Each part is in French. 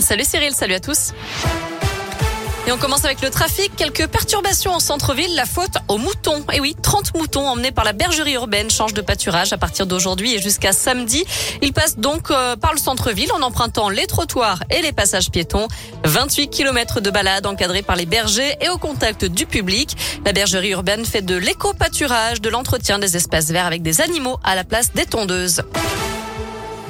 Salut Cyril, salut à tous. Et on commence avec le trafic. Quelques perturbations en centre-ville. La faute aux moutons. Et oui, 30 moutons emmenés par la bergerie urbaine changent de pâturage à partir d'aujourd'hui et jusqu'à samedi. Ils passent donc euh, par le centre-ville en empruntant les trottoirs et les passages piétons. 28 km de balade encadrés par les bergers et au contact du public. La bergerie urbaine fait de l'éco-pâturage, de l'entretien des espaces verts avec des animaux à la place des tondeuses.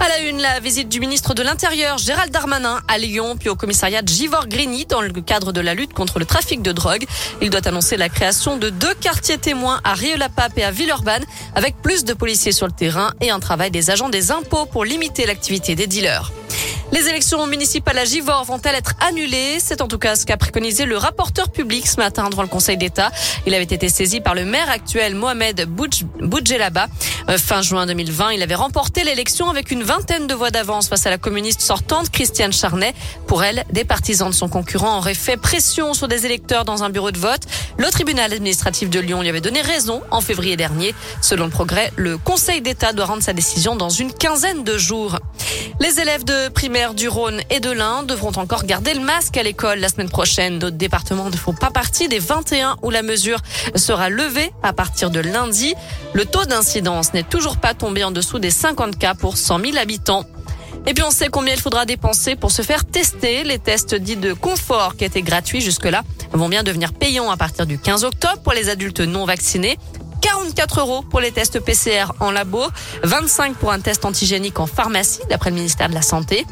À la une, la visite du ministre de l'Intérieur Gérald Darmanin à Lyon, puis au commissariat de Givor-Grigny dans le cadre de la lutte contre le trafic de drogue. Il doit annoncer la création de deux quartiers témoins à Rieux-la-Pape et à Villeurbanne, avec plus de policiers sur le terrain et un travail des agents des impôts pour limiter l'activité des dealers. Les élections municipales à Givor vont-elles être annulées? C'est en tout cas ce qu'a préconisé le rapporteur public ce matin devant le Conseil d'État. Il avait été saisi par le maire actuel Mohamed Boudjelaba. Euh, fin juin 2020, il avait remporté l'élection avec une vingtaine de voix d'avance face à la communiste sortante Christiane Charnet. Pour elle, des partisans de son concurrent auraient fait pression sur des électeurs dans un bureau de vote. Le tribunal administratif de Lyon lui avait donné raison en février dernier. Selon le progrès, le Conseil d'État doit rendre sa décision dans une quinzaine de jours. Les élèves de primaire du Rhône et de l'Ain devront encore garder le masque à l'école la semaine prochaine. D'autres départements ne font pas partie des 21 où la mesure sera levée à partir de lundi. Le taux d'incidence n'est toujours pas tombé en dessous des 50 cas pour 100 000 habitants. Et puis on sait combien il faudra dépenser pour se faire tester. Les tests dits de confort qui étaient gratuits jusque-là vont bien devenir payants à partir du 15 octobre pour les adultes non vaccinés. 44 euros pour les tests PCR en labo, 25 pour un test antigénique en pharmacie, d'après le ministère de la Santé.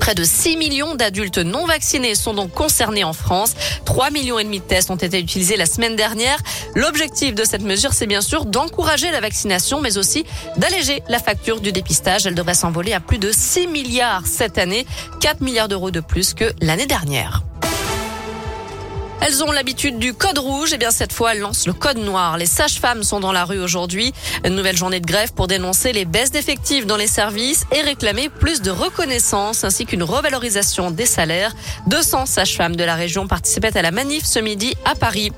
Près de 6 millions d'adultes non vaccinés sont donc concernés en France. 3 millions et demi de tests ont été utilisés la semaine dernière. L'objectif de cette mesure, c'est bien sûr d'encourager la vaccination, mais aussi d'alléger la facture du dépistage. Elle devrait s'envoler à plus de 6 milliards cette année, 4 milliards d'euros de plus que l'année dernière. Elles ont l'habitude du code rouge. Et eh bien, cette fois, elles lancent le code noir. Les sages-femmes sont dans la rue aujourd'hui. Une nouvelle journée de grève pour dénoncer les baisses d'effectifs dans les services et réclamer plus de reconnaissance ainsi qu'une revalorisation des salaires. 200 sages-femmes de la région participaient à la manif ce midi à Paris.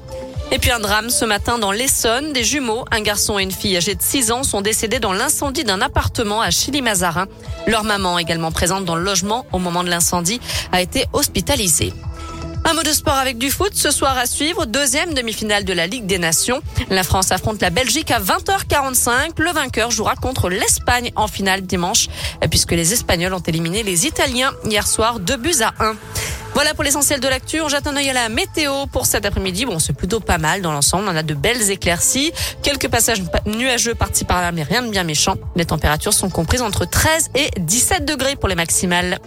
Et puis un drame ce matin dans l'Essonne. Des jumeaux, un garçon et une fille âgés de 6 ans, sont décédés dans l'incendie d'un appartement à Chili-Mazarin. Leur maman, également présente dans le logement au moment de l'incendie, a été hospitalisée. Un mot de sport avec du foot ce soir à suivre. Deuxième demi-finale de la Ligue des Nations. La France affronte la Belgique à 20h45. Le vainqueur jouera contre l'Espagne en finale dimanche puisque les Espagnols ont éliminé les Italiens hier soir deux buts à 1. Voilà pour l'essentiel de l'actu. On jette un œil à la météo pour cet après-midi. Bon, c'est plutôt pas mal dans l'ensemble. On a de belles éclaircies. Quelques passages nuageux partis par là, mais rien de bien méchant. Les températures sont comprises entre 13 et 17 degrés pour les maximales.